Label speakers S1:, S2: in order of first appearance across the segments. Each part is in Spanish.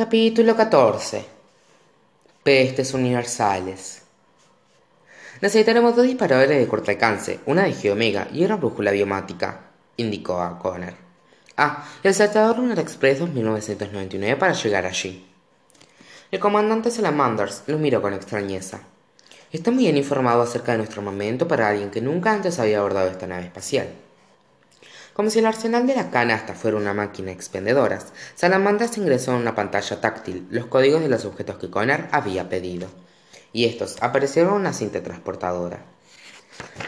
S1: Capítulo 14 Pestes universales Necesitaremos dos disparadores de corto alcance, una de Geomega y una brújula biomática, indicó a Connor. Ah, el saltador Lunar Express 1999 para llegar allí. El comandante Salamanders lo miró con extrañeza. Está muy bien informado acerca de nuestro armamento para alguien que nunca antes había abordado esta nave espacial. Como si el arsenal de la canasta fuera una máquina de expendedoras, Salamanders ingresó en una pantalla táctil los códigos de los objetos que Connor había pedido, y estos aparecieron en una cinta transportadora.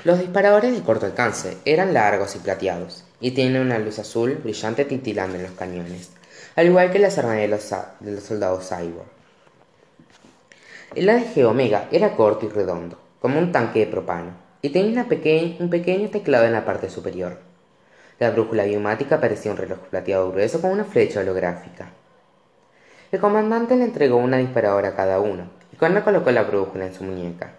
S1: Los disparadores de corto alcance eran largos y plateados, y tienen una luz azul brillante titilando en los cañones, al igual que las armas de los, de los soldados Cyborg. El ADG Omega era corto y redondo, como un tanque de propano, y tenía un pequeño teclado en la parte superior. La brújula biomática parecía un reloj plateado grueso con una flecha holográfica. El comandante le entregó una disparadora a cada uno, y Connor colocó la brújula en su muñeca.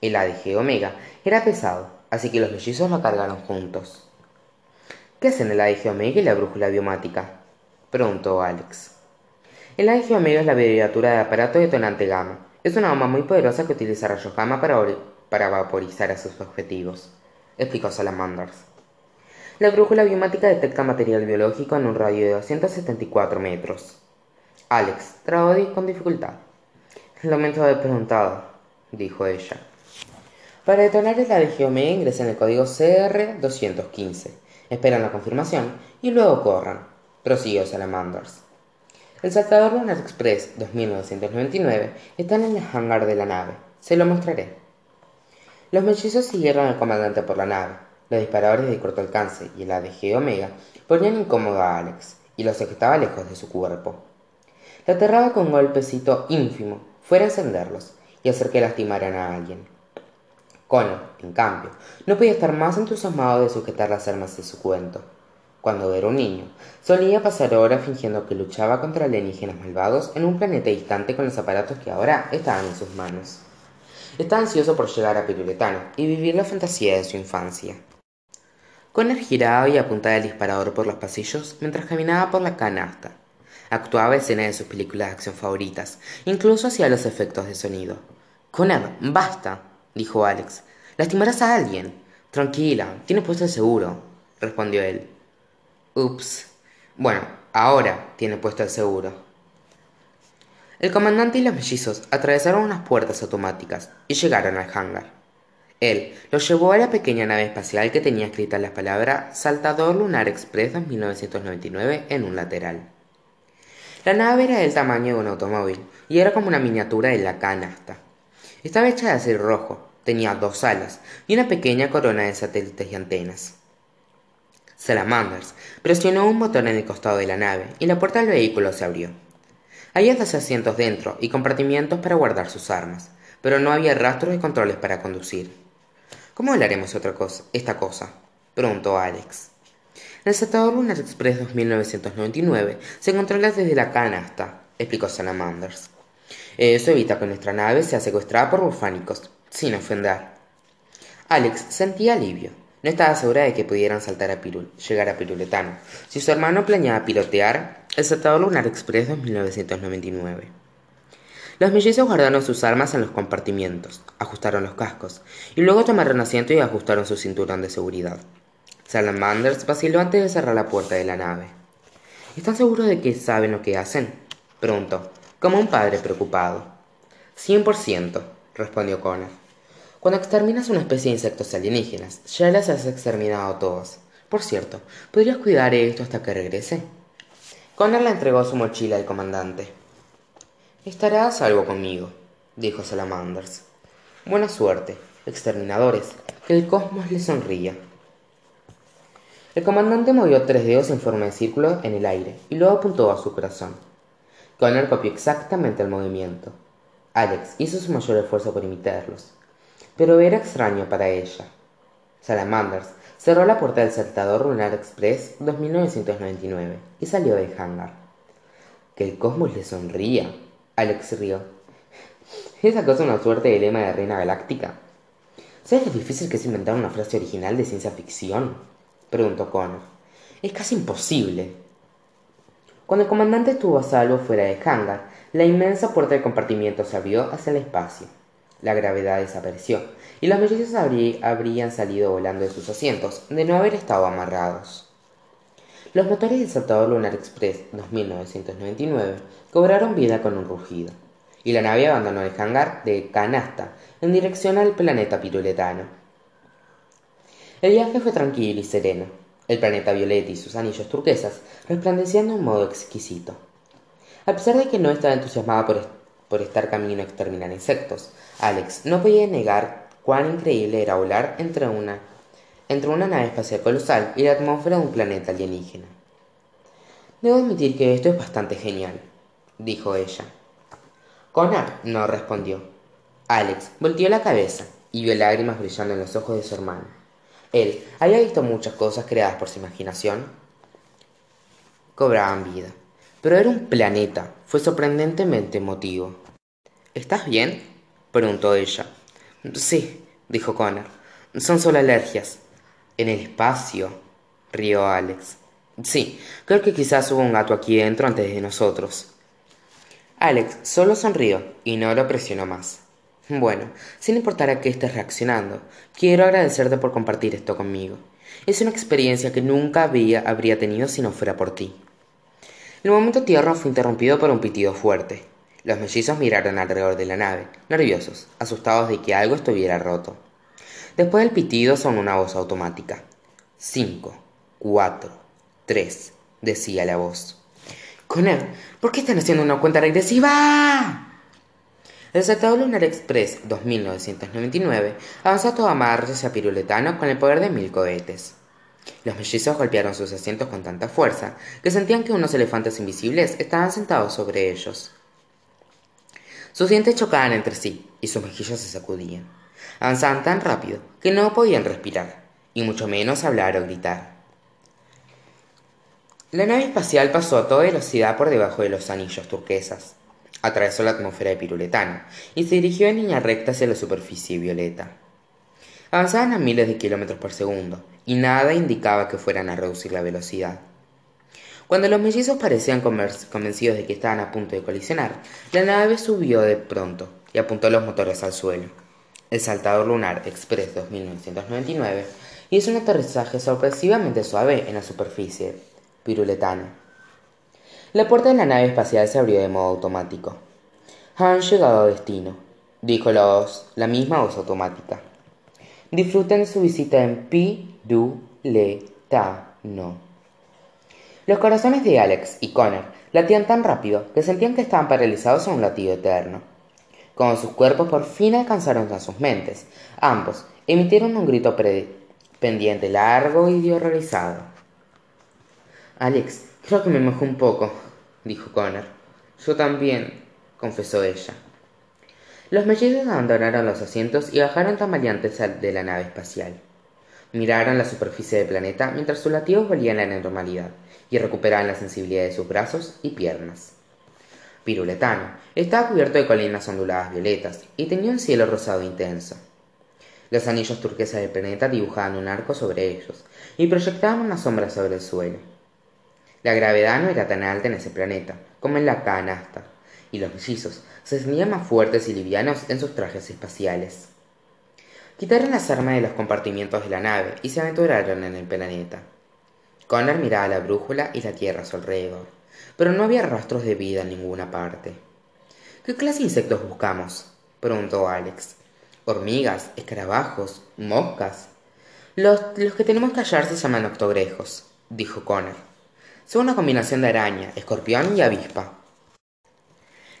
S1: El ADG Omega era pesado, así que los mellizos lo cargaron juntos. ¿Qué hacen el ADG Omega y la brújula biomática? preguntó Alex. El ADG Omega es la abreviatura de aparato detonante gamma, es una bomba muy poderosa que utiliza rayos gamma para, vaporizar a sus objetivos, explicó Salamanders. La brújula biomática detecta material biológico en un radio de 274 metros. Alex trabó con dificultad. Lamento haber preguntado, dijo ella. Para detonar el ADG Omega ingresen el código CR215, esperan la confirmación y luego corran, prosiguió Salamanders. El saltador Lunar Express 2999 está en el hangar de la nave. Se lo mostraré. Los mellizos siguieron al comandante por la nave. Los disparadores de corto alcance y el ADG Omega ponían incómodo a Alex y lo sujetaba lejos de su cuerpo. Le aterraba con un golpecito ínfimo fuera a encenderlos y hacer que lastimaran a alguien. Connor, en cambio, no podía estar más entusiasmado de sujetar las armas de su cuento cuando era un niño, solía pasar horas fingiendo que luchaba contra alienígenas malvados en un planeta distante con los aparatos que ahora estaban en sus manos. Estaba ansioso por llegar a Piruletano y vivir la fantasía de su infancia. Connor giraba y apuntaba el disparador por los pasillos mientras caminaba por la canasta. Actuaba escenas de sus películas de acción favoritas, incluso hacía los efectos de sonido. Connor, basta, dijo Alex. Lastimarás a alguien. Tranquila, tiene puesto el seguro, respondió él. Ups. Bueno, ahora tiene puesto el seguro. El comandante y los mellizos atravesaron unas puertas automáticas y llegaron al hangar. Él los llevó a la pequeña nave espacial que tenía escrita las palabras Saltador Lunar Express 1999 en un lateral. La nave era del tamaño de un automóvil y era como una miniatura de la canasta. Estaba hecha de acero rojo, tenía dos alas y una pequeña corona de satélites y antenas. Salamanders presionó un botón en el costado de la nave y la puerta del vehículo se abrió. Había dos asientos dentro y compartimientos para guardar sus armas, pero no había rastros de controles para conducir. ¿Cómo hablaremos otra cosa, esta cosa? preguntó Alex. El Saltador Lunar Express 2999 se controla desde la canasta, explicó Salamanders. Eso evita que nuestra nave sea secuestrada por burfánicos, sin ofender. Alex sentía alivio. No estaba segura de que pudieran saltar a Pirul, llegar a Piruletano, si su hermano planeaba pilotear el Saltador Lunar Express 1999. Los mellizos guardaron sus armas en los compartimientos, ajustaron los cascos, y luego tomaron asiento y ajustaron su cinturón de seguridad. Salamanders vaciló antes de cerrar la puerta de la nave. ¿Están seguros de que saben lo que hacen? preguntó, como un padre preocupado. Cien por ciento, respondió Connor. Cuando exterminas una especie de insectos alienígenas, ya las has exterminado todos. Por cierto, ¿podrías cuidar esto hasta que regrese? Connor le entregó su mochila al comandante. Estarás algo conmigo, dijo Salamanders. Buena suerte, exterminadores, que el cosmos le sonría. El comandante movió tres dedos en forma de círculo en el aire y luego apuntó a su corazón. Connor copió exactamente el movimiento. Alex hizo su mayor esfuerzo por imitarlos pero era extraño para ella. Salamanders cerró la puerta del saltador Lunar Express 2999 y salió del hangar. Que el cosmos le sonría. Alex rió. ¿Es acaso una suerte de lema de reina galáctica? ¿Sabes lo difícil que es inventar una frase original de ciencia ficción? Preguntó Connor. Es casi imposible. Cuando el comandante estuvo a salvo fuera del hangar, la inmensa puerta del compartimiento se abrió hacia el espacio. La gravedad desapareció y los mellizos habrían salido volando de sus asientos de no haber estado amarrados. Los motores del Saltador Lunar Express 2999 cobraron vida con un rugido, y la nave abandonó el hangar de Canasta en dirección al planeta piruletano. El viaje fue tranquilo y sereno. El planeta violeta y sus anillos turquesas resplandecían de un modo exquisito. A pesar de que no estaba entusiasmada por, por estar camino a exterminar insectos, Alex no podía negar cuán increíble era volar entre una, entre una nave espacial colosal y la atmósfera de un planeta alienígena. Debo admitir que esto es bastante genial, dijo ella. Connor no respondió. Alex volteó la cabeza y vio lágrimas brillando en los ojos de su hermano. Él había visto muchas cosas creadas por su imaginación. Cobraban vida. Pero era un planeta. Fue sorprendentemente emotivo. ¿Estás bien? preguntó ella. Sí, dijo Connor. Son solo alergias. En el espacio, rió Alex. Sí, creo que quizás hubo un gato aquí dentro antes de nosotros. Alex solo sonrió y no lo presionó más. Bueno, sin importar a qué estés reaccionando, quiero agradecerte por compartir esto conmigo. Es una experiencia que nunca había, habría tenido si no fuera por ti. El momento tierno fue interrumpido por un pitido fuerte. Los mellizos miraron alrededor de la nave, nerviosos, asustados de que algo estuviera roto. Después del pitido sonó una voz automática. Cinco, cuatro, tres, decía la voz. Connor, ¿por qué están haciendo una cuenta regresiva? El Tratado Lunar Express 2999 avanzó a toda marcha hacia Piruletano con el poder de mil cohetes. Los mellizos golpearon sus asientos con tanta fuerza que sentían que unos elefantes invisibles estaban sentados sobre ellos. Sus dientes chocaban entre sí y sus mejillas se sacudían. Avanzaban tan rápido que no podían respirar, y mucho menos hablar o gritar. La nave espacial pasó a toda velocidad por debajo de los anillos turquesas. Atravesó la atmósfera de Piruletano y se dirigió en línea recta hacia la superficie violeta. Avanzaban a miles de kilómetros por segundo y nada indicaba que fueran a reducir la velocidad. Cuando los mellizos parecían convencidos de que estaban a punto de colisionar, la nave subió de pronto y apuntó los motores al suelo. El saltador lunar Express 2999 hizo un aterrizaje sorpresivamente suave en la superficie piruletana. La puerta de la nave espacial se abrió de modo automático. Han llegado a destino, dijo la voz, la misma voz automática. Disfruten su visita en Pi-Du-Le-Ta-No. Los corazones de Alex y Connor latían tan rápido que sentían que estaban paralizados en un latido eterno. Cuando sus cuerpos por fin alcanzaron a sus mentes, ambos emitieron un grito pendiente largo y horrorizado. Alex, creo que me mojó un poco, dijo Connor. Yo también, confesó ella. Los mellizos abandonaron los asientos y bajaron tambaleantes de la nave espacial. Miraron la superficie del planeta mientras sus latidos volvían a la normalidad y recuperaban la sensibilidad de sus brazos y piernas. Piruletano estaba cubierto de colinas onduladas violetas y tenía un cielo rosado intenso. Los anillos turquesas del planeta dibujaban un arco sobre ellos y proyectaban una sombra sobre el suelo. La gravedad no era tan alta en ese planeta como en la canasta, y los mellizos se sentían más fuertes y livianos en sus trajes espaciales. Quitaron las armas de los compartimientos de la nave y se aventuraron en el planeta. Connor miraba la brújula y la tierra a su alrededor, pero no había rastros de vida en ninguna parte. ¿Qué clase de insectos buscamos? preguntó Alex. ¿Hormigas, escarabajos, moscas? Los, los que tenemos que hallar se llaman octogrejos, dijo Connor. Son una combinación de araña, escorpión y avispa.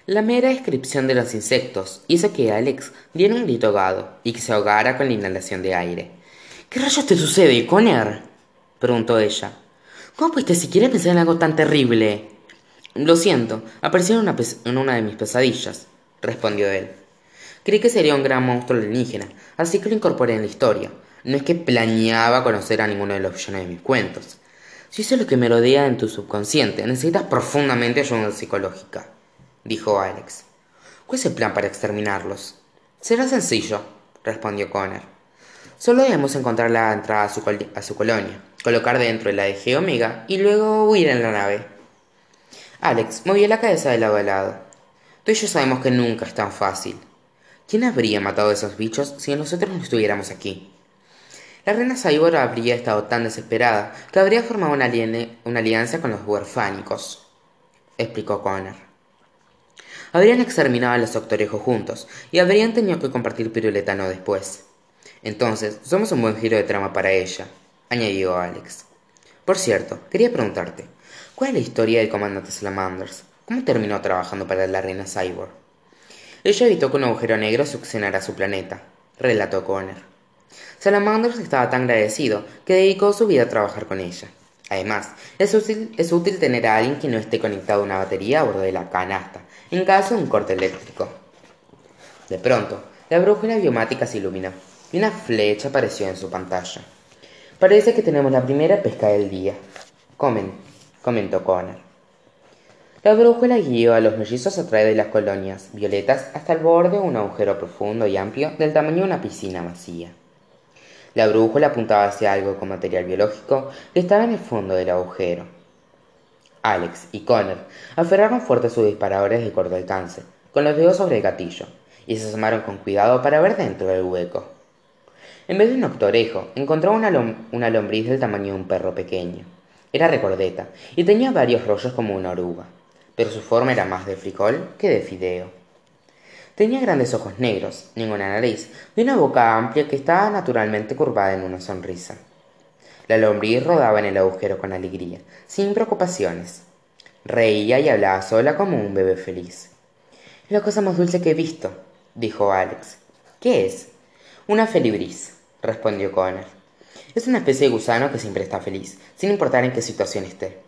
S1: La mera descripción de los insectos hizo que Alex diera un grito ahogado y que se ahogara con la inhalación de aire. ¿Qué rayos te sucede, Connor? preguntó ella. ¿Cómo pudiste siquiera pensar en algo tan terrible? Lo siento, apareció en una, en una de mis pesadillas, respondió él. Creí que sería un gran monstruo alienígena, así que lo incorporé en la historia. No es que planeaba conocer a ninguno de los villanos de mis cuentos. Si eso es lo que me rodea en tu subconsciente, necesitas profundamente ayuda psicológica, dijo Alex. ¿Cuál es el plan para exterminarlos? Será sencillo, respondió Connor. Solo debemos encontrar la entrada a su, colonia, colocar dentro el ADG Omega y luego huir en la nave. Alex movió la cabeza de lado a lado. Tú y yo sabemos que nunca es tan fácil. ¿Quién habría matado a esos bichos si nosotros no estuviéramos aquí? La reina Saibor habría estado tan desesperada que habría formado una, alianza con los huerfánicos, explicó Connor. Habrían exterminado a los doctorejos juntos y habrían tenido que compartir piruletano después. Entonces, somos un buen giro de trama para ella, añadió Alex. Por cierto, quería preguntarte, ¿cuál es la historia del comandante Salamanders? ¿Cómo terminó trabajando para la reina Cyborg? Ella evitó que un agujero negro succionara su planeta, relató Connor. Salamanders estaba tan agradecido que dedicó su vida a trabajar con ella. Además, es útil, es útil tener a alguien que no esté conectado a una batería a bordo de la canasta, en caso de un corte eléctrico. De pronto, la brújula biomática se iluminó y una flecha apareció en su pantalla. Parece que tenemos la primera pesca del día, Comen, comentó Connor. La brújula guió a los mellizos a través de las colonias violetas hasta el borde de un agujero profundo y amplio del tamaño de una piscina vacía. La brújula apuntaba hacia algo con material biológico que estaba en el fondo del agujero. Alex y Connor aferraron fuerte sus disparadores de corto alcance, con los dedos sobre el gatillo, y se asomaron con cuidado para ver dentro del hueco. En vez de un octorejo, encontró una, una lombriz del tamaño de un perro pequeño. Era recordeta y tenía varios rollos como una oruga, pero su forma era más de frijol que de fideo. Tenía grandes ojos negros, ninguna nariz y una boca amplia que estaba naturalmente curvada en una sonrisa. La lombriz rodaba en el agujero con alegría, sin preocupaciones. Reía y hablaba sola como un bebé feliz. La cosa más dulce que he visto, dijo Alex. ¿Qué es? Una felibris, respondió Connor. Es una especie de gusano que siempre está feliz, sin importar en qué situación esté.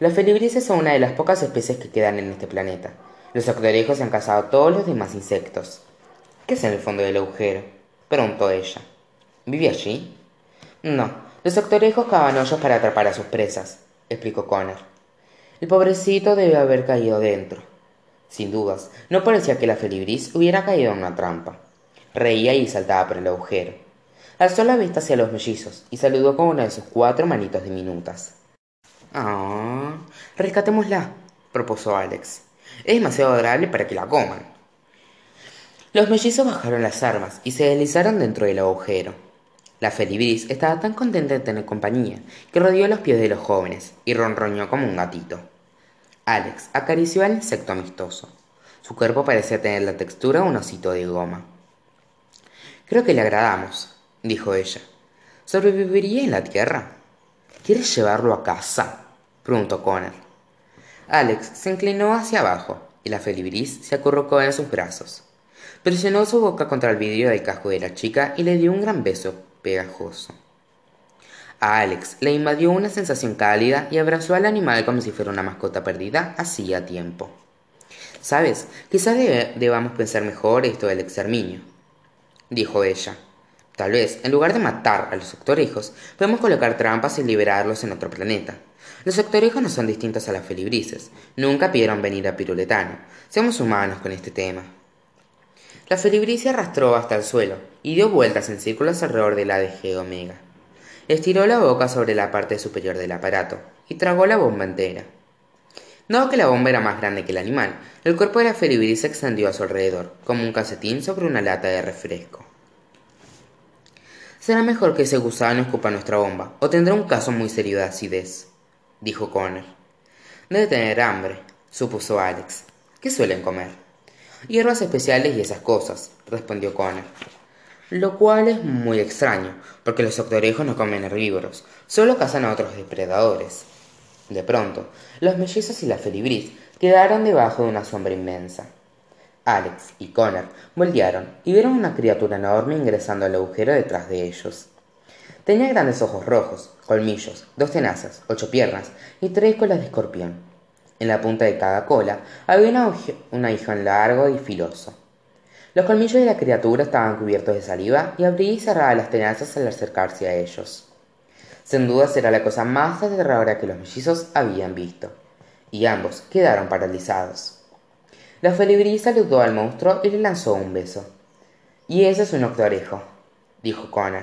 S1: Las felibrices son una de las pocas especies que quedan en este planeta, los octorejos han cazado todos los demás insectos. ¿Qué es en el fondo del agujero? preguntó ella. ¿Vive allí? No, los octorejos cavan hoyos para atrapar a sus presas, explicó Connor. El pobrecito debe haber caído dentro. Sin dudas, no parecía que la felibris hubiera caído en una trampa. Reía y saltaba por el agujero. Alzó la vista hacia los mellizos y saludó con una de sus cuatro manitos diminutas. Ah, rescatémosla, propuso Alex. Es demasiado adorable para que la coman. Los mellizos bajaron las armas y se deslizaron dentro del agujero. La felibris estaba tan contenta de tener compañía que rodeó los pies de los jóvenes y ronroñó como un gatito. Alex acarició al insecto amistoso. Su cuerpo parecía tener la textura de un osito de goma. Creo que le agradamos, dijo ella. ¿Sobreviviría en la tierra? ¿Quieres llevarlo a casa? preguntó Connor. Alex se inclinó hacia abajo y la felibris se acurrucó en sus brazos. Presionó su boca contra el vidrio del casco de la chica y le dio un gran beso pegajoso. A Alex le invadió una sensación cálida y abrazó al animal como si fuera una mascota perdida hacía tiempo. Sabes, quizás debamos pensar mejor esto del exterminio, dijo ella. Tal vez, en lugar de matar a los octorejos, podemos colocar trampas y liberarlos en otro planeta. Los sectorejos no son distintos a las felibrices. Nunca pidieron venir a Piruletano. Seamos humanos con este tema. La felibrice arrastró hasta el suelo y dio vueltas en círculos alrededor de la de Omega. Estiró la boca sobre la parte superior del aparato y tragó la bomba entera. Dado que la bomba era más grande que el animal, el cuerpo de la felibrice se extendió a su alrededor, como un casetín sobre una lata de refresco. Será mejor que ese gusano escupa nuestra bomba, o tendrá un caso muy serio de acidez dijo Connor. Debe tener hambre, supuso Alex. ¿Qué suelen comer? Hierbas especiales y esas cosas, respondió Connor. Lo cual es muy extraño, porque los octorejos no comen herbívoros, solo cazan a otros depredadores. De pronto, los mellizos y la felibris quedaron debajo de una sombra inmensa. Alex y Connor voltearon y vieron una criatura enorme ingresando al agujero detrás de ellos. Tenía grandes ojos rojos, colmillos, dos tenazas, ocho piernas y tres colas de escorpión. En la punta de cada cola había un aguijón largo y filoso. Los colmillos de la criatura estaban cubiertos de saliva y abría y cerraba las tenazas al acercarse a ellos. Sin duda será la cosa más aterradora que los mellizos habían visto, y ambos quedaron paralizados. La felibrí saludó al monstruo y le lanzó un beso. Y ese es un octorejo, dijo Connor.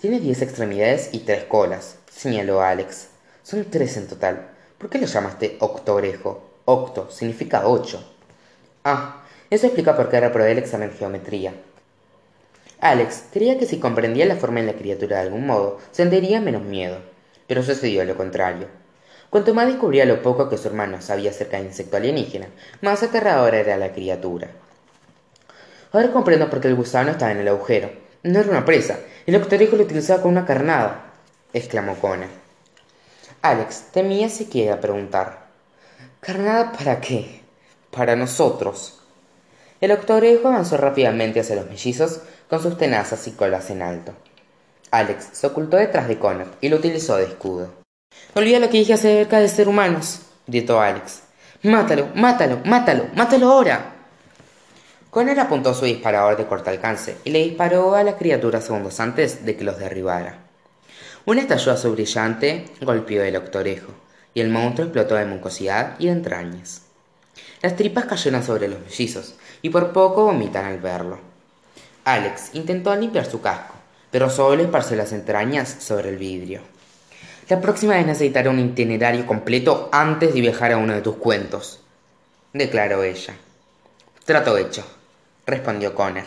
S1: Tiene diez extremidades y tres colas, señaló Alex. Son tres en total. ¿Por qué lo llamaste octogrejo? Octo significa ocho. Ah, eso explica por qué reprobé el examen de geometría. Alex creía que si comprendía la forma de la criatura de algún modo, sentiría menos miedo, pero sucedió lo contrario. Cuanto más descubría lo poco que su hermano sabía acerca del insecto alienígena, más aterradora era la criatura. Ahora comprendo por qué el gusano estaba en el agujero. No era una presa, el octorejo lo utilizaba como una carnada, exclamó Connor. Alex temía siquiera preguntar. ¿Carnada para qué? Para nosotros. El octorejo avanzó rápidamente hacia los mellizos con sus tenazas y colas en alto. Alex se ocultó detrás de Connor y lo utilizó de escudo. Olvida lo que dije acerca de ser humanos, gritó Alex. Mátalo, mátalo, mátalo, mátalo ahora. Connor apuntó su disparador de corto alcance y le disparó a la criatura segundos antes de que los derribara. Un estallido brillante golpeó el octorejo y el monstruo explotó de mucosidad y de entrañas. Las tripas cayeron sobre los mellizos y por poco vomitan al verlo. Alex intentó limpiar su casco, pero solo esparció las entrañas sobre el vidrio. La próxima vez necesitaré un itinerario completo antes de viajar a uno de tus cuentos, declaró ella. Trato hecho, respondió Connor.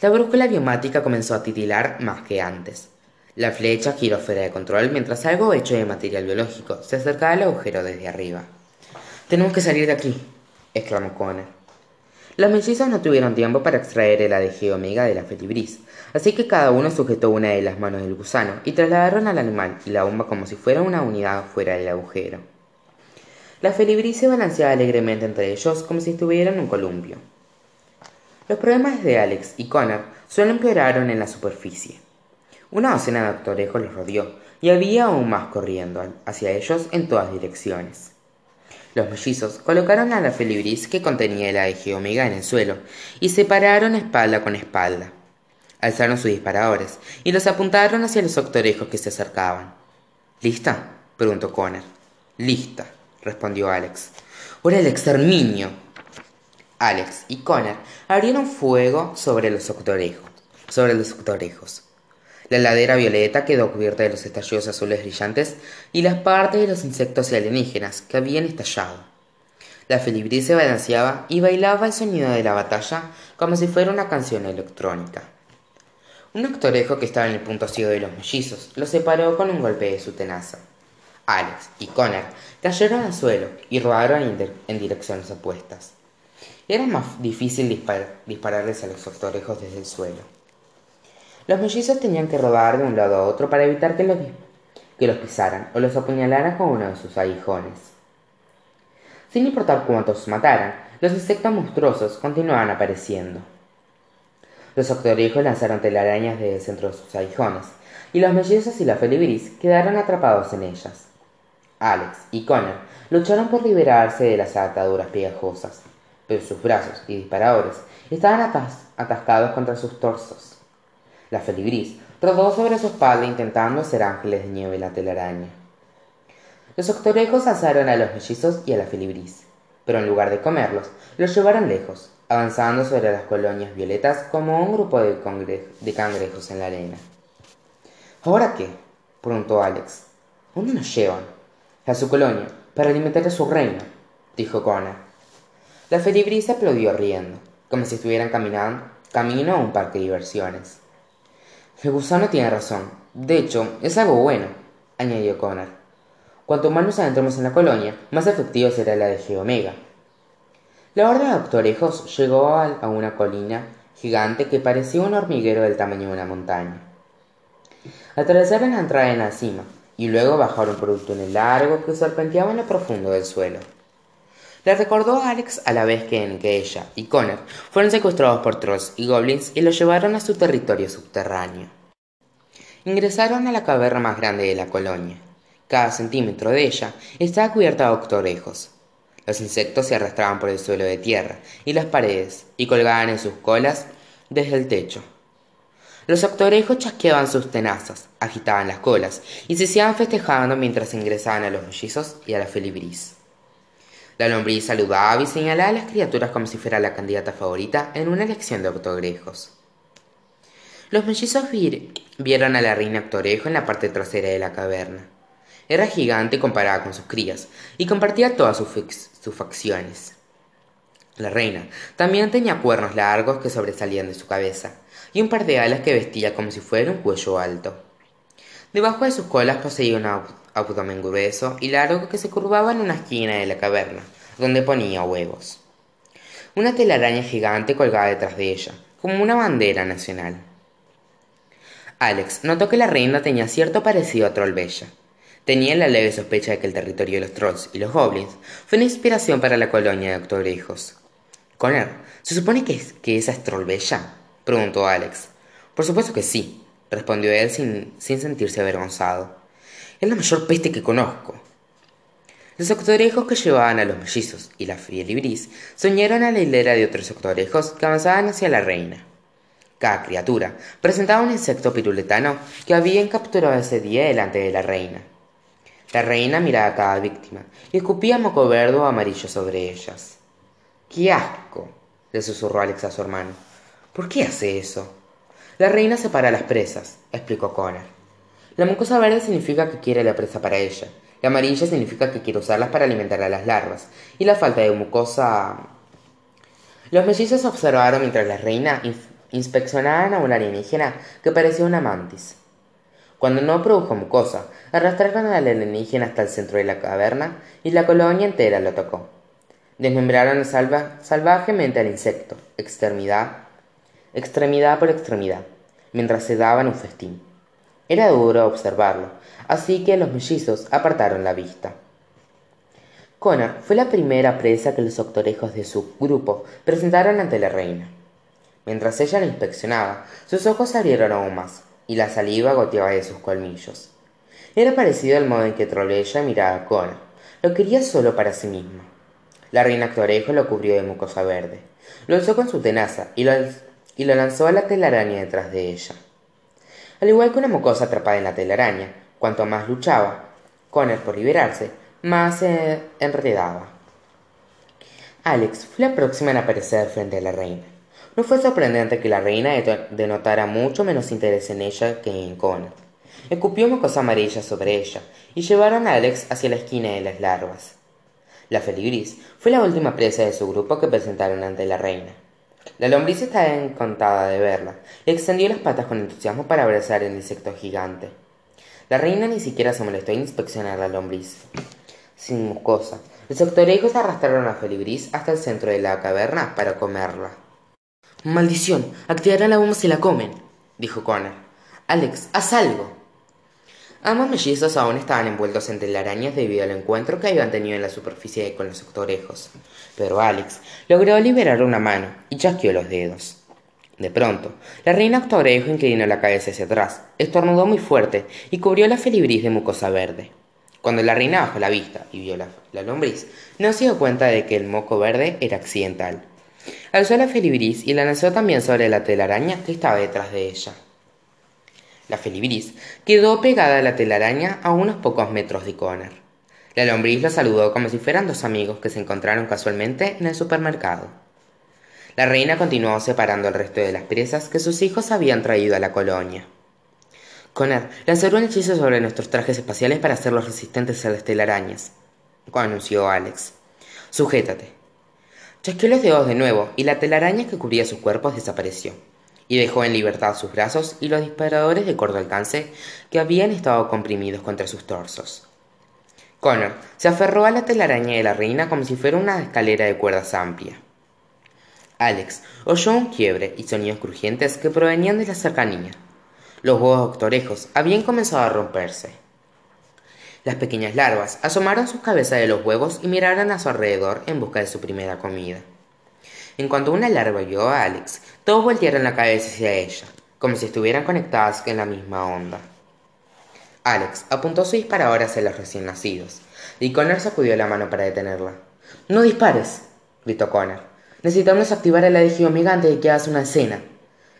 S1: La brújula biomática comenzó a titilar más que antes. La flecha giró fuera de control mientras algo hecho de material biológico se acercaba al agujero desde arriba. Tenemos que salir de aquí, exclamó Connor. Los mellizos no tuvieron tiempo para extraer el ADG omega de la felibris, así que cada uno sujetó una de las manos del gusano y trasladaron al animal y la bomba como si fuera una unidad fuera del agujero. La felibris se balanceaba alegremente entre ellos como si estuvieran en un columpio. Los problemas de Alex y Connor solo empeoraron en la superficie. Una docena de actorejos los rodeó y había aún más corriendo hacia ellos en todas direcciones. Los mellizos colocaron a la felibris que contenía el AEG omega en el suelo y se pararon espalda con espalda. Alzaron sus disparadores y los apuntaron hacia los octorejos que se acercaban. ¿Lista? preguntó Connor. Lista, respondió Alex. ¡Ahora el exterminio! Alex y Connor abrieron fuego sobre los octorejos. Sobre los octorejos. La ladera violeta quedó cubierta de los estallidos azules brillantes y las partes de los insectos alienígenas que habían estallado. La felibris se balanceaba y bailaba el sonido de la batalla como si fuera una canción electrónica. Un actorejo que estaba en el punto ciego de los mellizos lo separó con un golpe de su tenaza. Alex y Connor cayeron al suelo y rodaron en, direcciones opuestas. Era más difícil dispararles a los actorejos desde el suelo. Los mellizos tenían que rodar de un lado a otro para evitar que los, que los pisaran o los apuñalaran con uno de sus aguijones. Sin importar cuántos mataran, los insectos monstruosos continuaban apareciendo. Los octorijos lanzaron telarañas desde de sus aguijones, y los mellizos y la felibris quedaron atrapados en ellas. Alex y Connor lucharon por liberarse de las ataduras pegajosas, pero sus brazos y disparadores estaban atascados contra sus torsos. La felibris rodó sobre su espalda intentando hacer ángeles de nieve la telaraña. Los octorejos asaron a los mellizos y a la felibris, pero en lugar de comerlos, los llevaron lejos, avanzando sobre las colonias violetas como un grupo de, cangrejos en la arena. ¿Ahora qué? preguntó Alex. ¿Dónde nos llevan? A su colonia, para alimentar a su reino, dijo Connor. La felibris aplaudió riendo, como si estuvieran caminando camino a un parque de diversiones. El gusano tiene razón. De hecho, es algo bueno, añadió Connor. Cuanto más nos adentremos en la colonia, más efectivo será la de Geomega. La horda de doctorejos llegó a una colina gigante que parecía un hormiguero del tamaño de una montaña. Atravesaron la entrada en la cima y luego bajaron por un túnel largo que serpenteaba en lo profundo del suelo. Le recordó a Alex a la vez que que ella y Connor fueron secuestrados por trolls y goblins y los llevaron a su territorio subterráneo. Ingresaron a la caverna más grande de la colonia. Cada centímetro de ella estaba cubierta de octorejos. Los insectos se arrastraban por el suelo de tierra y las paredes y colgaban en sus colas desde el techo. Los octorejos chasqueaban sus tenazas, agitaban las colas y se hacían festejando mientras ingresaban a los mellizos y a la felibris. La lombriz saludaba y señalaba a las criaturas como si fuera la candidata favorita en una elección de octogrejos. Los mellizos vieron a la reina Octorejo en la parte trasera de la caverna. Era gigante comparada con sus crías y compartía todas sus, facciones. La reina también tenía cuernos largos que sobresalían de su cabeza y un par de alas que vestía como si fuera un cuello alto. Debajo de sus colas poseía un abdomen grueso y largo que se curvaba en una esquina de la caverna, donde ponía huevos. Una telaraña gigante colgaba detrás de ella, como una bandera nacional. Alex notó que la reina tenía cierto parecido a Trollbella. Tenía la leve sospecha de que el territorio de los trolls y los goblins fue una inspiración para la colonia de Doctorejos. Connor, ¿se supone que, que esa es Trollbella? preguntó Alex. Por supuesto que sí, respondió él sin, sin sentirse avergonzado. Es la mayor peste que conozco. Los octorejos que llevaban a los mellizos y la fielibris soñaron a la hilera de otros octorejos que avanzaban hacia la reina. Cada criatura presentaba un insecto piruletano que habían capturado ese día delante de la reina. La reina miraba a cada víctima y escupía moco verde o amarillo sobre ellas. ¡Qué asco! le susurró Alex a su hermano. ¿Por qué hace eso? La reina separa las presas, explicó Connor. La mucosa verde significa que quiere la presa para ella, la amarilla significa que quiere usarlas para alimentar a las larvas, y la falta de mucosa... Los mellizos observaron mientras la reina inspeccionaban a un alienígena que parecía una mantis. Cuando no produjo mucosa, arrastraron al alienígena hasta el centro de la caverna y la colonia entera lo tocó. Desmembraron salvajemente al insecto, extremidad, extremidad por extremidad, mientras se daban un festín. Era duro observarlo, así que los mellizos apartaron la vista. Connor fue la primera presa que los octorejos de su grupo presentaron ante la reina. Mientras ella la inspeccionaba, sus ojos se abrieron aún más, y la saliva goteaba de sus colmillos. Era parecido al modo en que Trollella miraba a Connor. Lo quería solo para sí misma. La reina Actorejo lo cubrió de mucosa verde. Lo alzó con su tenaza y lo, y lo lanzó a la telaraña detrás de ella. Al igual que una mucosa atrapada en la telaraña, cuanto más luchaba Connor por liberarse, más se enredaba. Alex fue la próxima en aparecer frente a la reina. No fue sorprendente que la reina denotara mucho menos interés en ella que en Connor. Escupió cosa amarilla sobre ella y llevaron a Alex hacia la esquina de las larvas. La feligris fue la última presa de su grupo que presentaron ante la reina. La lombriz estaba encantada de verla y extendió las patas con entusiasmo para abrazar el insecto gigante. La reina ni siquiera se molestó en inspeccionar la lombriz. Sin mucosa, los octorejos arrastraron a Felibris hasta el centro de la caverna para comerla. Maldición, activarán la bomba si la comen, dijo Connor. Alex, haz algo. Ambos mellizos aún estaban envueltos en telarañas debido al encuentro que habían tenido en la superficie con los octorejos, pero Alex logró liberar una mano y chasqueó los dedos. De pronto, la reina octorejo inclinó la cabeza hacia atrás, estornudó muy fuerte y cubrió la felibris de mucosa verde. Cuando la reina bajó la vista y vio la, la lombriz, no se dio cuenta de que el moco verde era accidental. Alzó la felibris y la lanzó también sobre la telaraña que estaba detrás de ella. La felibris quedó pegada a la telaraña a unos pocos metros de Connor. La lombriz lo saludó como si fueran dos amigos que se encontraron casualmente en el supermercado. La reina continuó separando el resto de las presas que sus hijos habían traído a la colonia. Connor lanzó un hechizo sobre nuestros trajes espaciales para hacerlos resistentes a las telarañas, anunció Alex. Sujétate. Chasqueó los dedos de nuevo y la telaraña que cubría sus cuerpos desapareció, y dejó en libertad sus brazos y los disparadores de corto alcance que habían estado comprimidos contra sus torsos. Connor se aferró a la telaraña de la reina como si fuera una escalera de cuerdas amplia. Alex oyó un quiebre y sonidos crujientes que provenían de la cercanía. Los huevos octorejos habían comenzado a romperse. Las pequeñas larvas asomaron sus cabezas de los huevos y miraron a su alrededor en busca de su primera comida. En cuanto una larva vio a Alex, todos voltearon la cabeza hacia ella, como si estuvieran conectadas en la misma onda. Alex apuntó su disparador hacia los recién nacidos, y Connor sacudió la mano para detenerla. ¡No dispares! gritó Connor. Necesitamos activar el adhesivo Omega antes de que hagas una escena.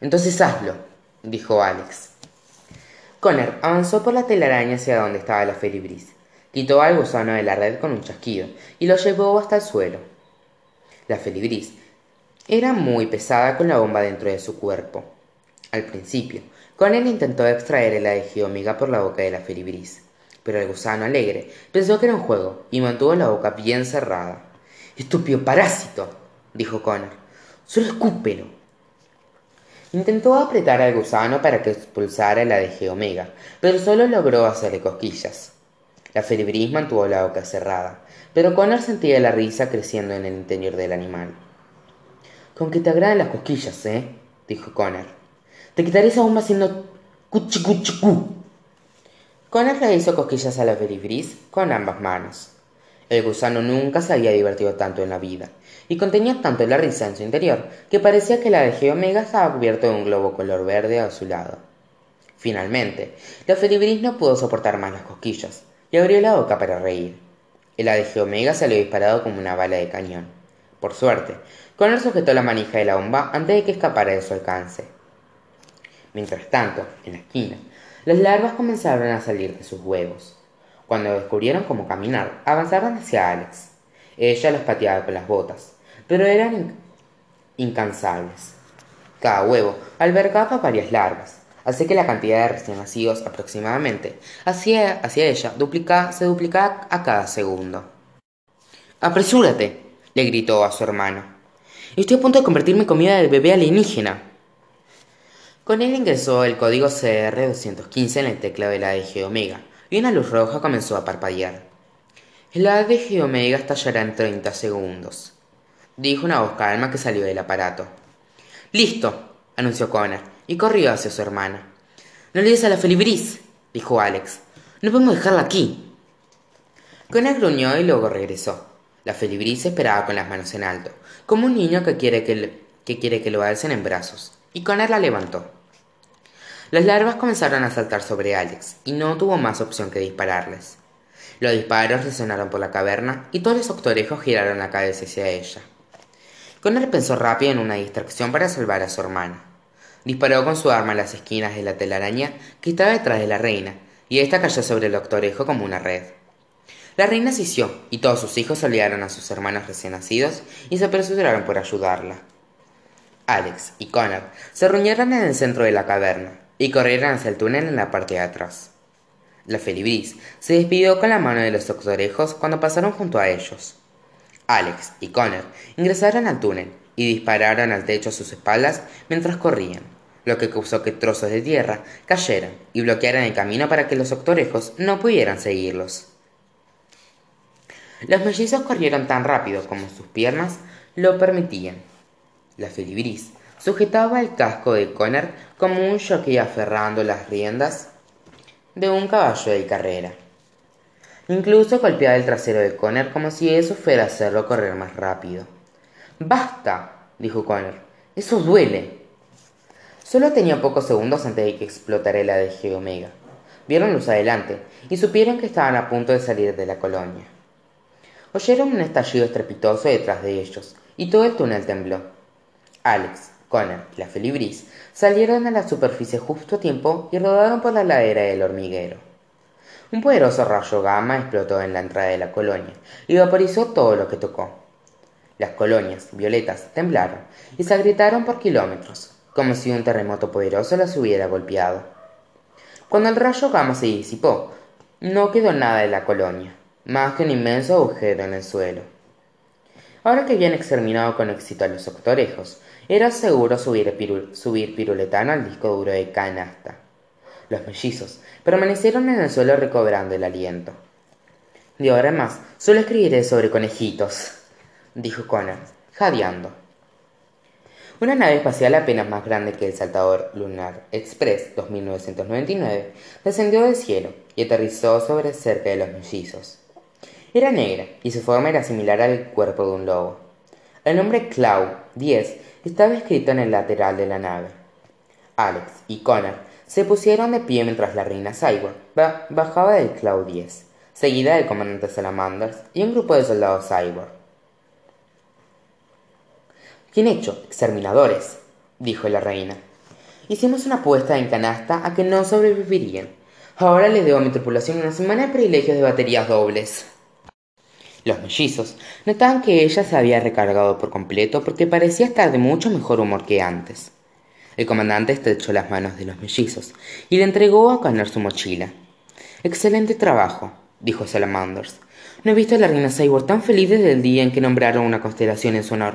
S1: Entonces hazlo, dijo Alex. Connor avanzó por la telaraña hacia donde estaba la felibris. Quitó al gusano de la red con un chasquido y lo llevó hasta el suelo. La felibris era muy pesada con la bomba dentro de su cuerpo. Al principio, Connor intentó extraer el adhesivo Omega por la boca de la felibris, pero el gusano alegre pensó que era un juego y mantuvo la boca bien cerrada. Estúpido parásito, dijo Connor. Solo escúpelo. Intentó apretar al gusano para que expulsara la de Omega, pero solo logró hacerle cosquillas. La felibris mantuvo la boca cerrada, pero Connor sentía la risa creciendo en el interior del animal. Con que te agradan las cosquillas, ¿eh? dijo Connor. Te quitaré esa bomba haciendo cuchicuchicú. Connor le hizo cosquillas a la felibris con ambas manos. El gusano nunca se había divertido tanto en la vida, y contenía tanto la risa en su interior que parecía que la de Geomega estaba cubierto de un globo color verde a su lado. Finalmente, la felibris no pudo soportar más las cosquillas y abrió la boca para reír. El de Geomega salió disparado como una bala de cañón. Por suerte, Connor sujetó la manija de la bomba antes de que escapara de su alcance. Mientras tanto, en la esquina, las larvas comenzaron a salir de sus huevos. Cuando descubrieron cómo caminar, avanzaron hacia Alex. Ella los pateaba con las botas, pero eran incansables. Cada huevo albergaba varias larvas, así que la cantidad de recién nacidos aproximadamente hacia, hacia ella se duplicaba a cada segundo. ¡Apresúrate! le gritó a su hermano. Estoy a punto de convertirme en comida del bebé alienígena. Con él ingresó el código CR215 en el teclado de la ADG Omega, y una luz roja comenzó a parpadear. El ADG Omega estallará en 30 segundos, dijo una voz calma que salió del aparato. Listo, anunció Connor, y corrió hacia su hermana. No le des a la felibris, dijo Alex. No podemos dejarla aquí. Connor gruñó y luego regresó. La felibris esperaba con las manos en alto, como un niño que quiere que, que quiere que lo alcen en brazos, y Connor la levantó. Las larvas comenzaron a saltar sobre Alex y no tuvo más opción que dispararles. Los disparos resonaron por la caverna y todos los octorejos giraron la cabeza hacia ella. Connor pensó rápido en una distracción para salvar a su hermana. Disparó con su arma en las esquinas de la telaraña que estaba detrás de la reina, y ésta cayó sobre el octorejo como una red. La reina se y todos sus hijos olvidaron a sus hermanos recién nacidos y se apresuraron por ayudarla. Alex y Connor se reunieron en el centro de la caverna, y corrieron hacia el túnel en la parte de atrás. La felibris se despidió con la mano de los doctorejos cuando pasaron junto a ellos. Alex y Connor ingresaron al túnel y dispararon al techo a sus espaldas mientras corrían, lo que causó que trozos de tierra cayeran y bloquearan el camino para que los doctorejos no pudieran seguirlos. Los mellizos corrieron tan rápido como sus piernas lo permitían. La felibris Sujetaba el casco de Connor como un jockey aferrando las riendas de un caballo de carrera. Incluso golpeaba el trasero de Connor como si eso fuera hacerlo correr más rápido. ¡Basta! dijo Connor. Eso duele. Solo tenía pocos segundos antes de que explotara el ADG Omega. Vieron luz adelante y supieron que estaban a punto de salir de la colonia. Oyeron un estallido estrepitoso detrás de ellos y todo el túnel tembló. Alex, Connor y la felibris salieron a la superficie justo a tiempo y rodaron por la ladera del hormiguero. Un poderoso rayo gamma explotó en la entrada de la colonia y vaporizó todo lo que tocó. Las colonias violetas temblaron y se agrietaron por kilómetros, como si un terremoto poderoso las hubiera golpeado. Cuando el rayo gamma se disipó, no quedó nada de la colonia, más que un inmenso agujero en el suelo. Ahora que habían exterminado con éxito a los octorejos, era seguro subir, piruletano al disco duro de canasta. Los mellizos permanecieron en el suelo recobrando el aliento. De ahora en más, solo escribiré sobre conejitos, dijo Connor, jadeando. Una nave espacial apenas más grande que el saltador Lunar Express 2999 descendió del cielo y aterrizó sobre cerca de los mellizos. Era negra y su forma era similar al cuerpo de un lobo. El nombre Cloud 10 estaba escrito en el lateral de la nave. Alex y Connor se pusieron de pie mientras la reina Cyborg bajaba del Cloud 10, seguida del comandante Salamanders y un grupo de soldados Cyborg. Bien hecho, exterminadores, dijo la reina. Hicimos una apuesta en canasta a que no sobrevivirían. Ahora les debo a mi tripulación una semana de privilegios de baterías dobles. Los mellizos notaban que ella se había recargado por completo porque parecía estar de mucho mejor humor que antes. El comandante estrechó las manos de los mellizos y le entregó a Connor su mochila. Excelente trabajo, dijo Salamanders. No he visto a la reina Cyborg tan feliz desde el día en que nombraron una constelación en su honor.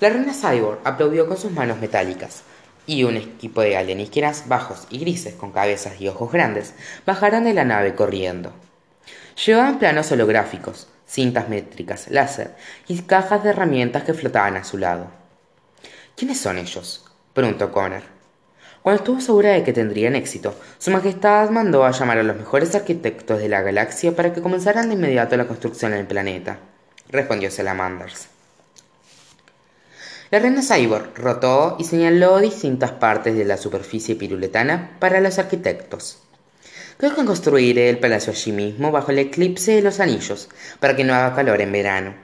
S1: La reina Cyborg aplaudió con sus manos metálicas, y un equipo de alienígenas bajos y grises con cabezas y ojos grandes bajaron de la nave corriendo. Llevaban planos holográficos, cintas métricas, láser y cajas de herramientas que flotaban a su lado. ¿Quiénes son ellos? preguntó Connor. Cuando estuvo segura de que tendrían éxito, Su Majestad mandó a llamar a los mejores arquitectos de la galaxia para que comenzaran de inmediato la construcción en el planeta, respondió Salamanders. La reina Cyborg rotó y señaló distintas partes de la superficie piruletana para los arquitectos. Creo construiré el palacio allí mismo bajo el eclipse de los anillos, para que no haga calor en verano,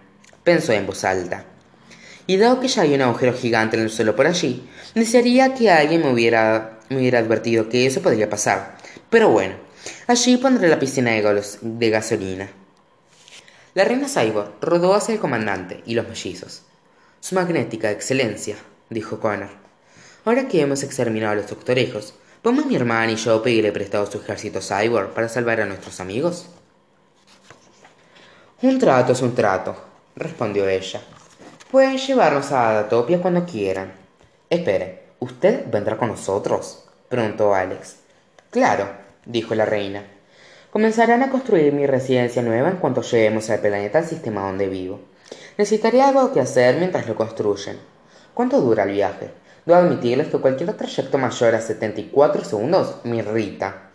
S1: pensó en voz alta y dado que ya hay un agujero gigante en el suelo por allí, desearía que alguien me hubiera, advertido que eso podría pasar. Pero bueno, allí pondré la piscina de, gasolina. La reina Cyborg rodó hacia el comandante y los mellizos. Su magnética excelencia, dijo Connor. Ahora que hemos exterminado a los doctorejos, ¿podemos mi hermana y yo pedirle prestado su ejército cyborg para salvar a nuestros amigos? Un trato es un trato, respondió ella. Pueden llevarnos a Adatopia cuando quieran. Espere, ¿usted vendrá con nosotros? preguntó Alex. Claro, dijo la reina. Comenzarán a construir mi residencia nueva en cuanto lleguemos al planeta al sistema donde vivo. Necesitaré algo que hacer mientras lo construyen. ¿Cuánto dura el viaje? Debo admitirles que cualquier trayecto mayor a 74 segundos me irrita.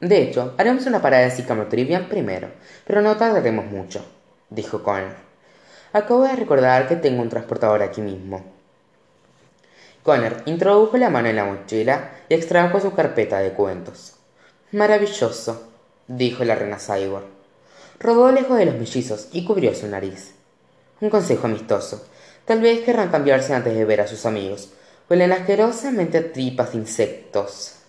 S1: De hecho, haremos una parada de Sycamore primero, pero no tardaremos mucho, dijo Connor. Acabo de recordar que tengo un transportador aquí mismo. Connor introdujo la mano en la mochila y extrajo su carpeta de cuentos. Maravilloso, dijo la reina Cyborg. Rodó lejos de los mellizos y cubrió su nariz. Un consejo amistoso. Tal vez querrán cambiarse antes de ver a sus amigos. Huelen asquerosamente a tripas de insectos.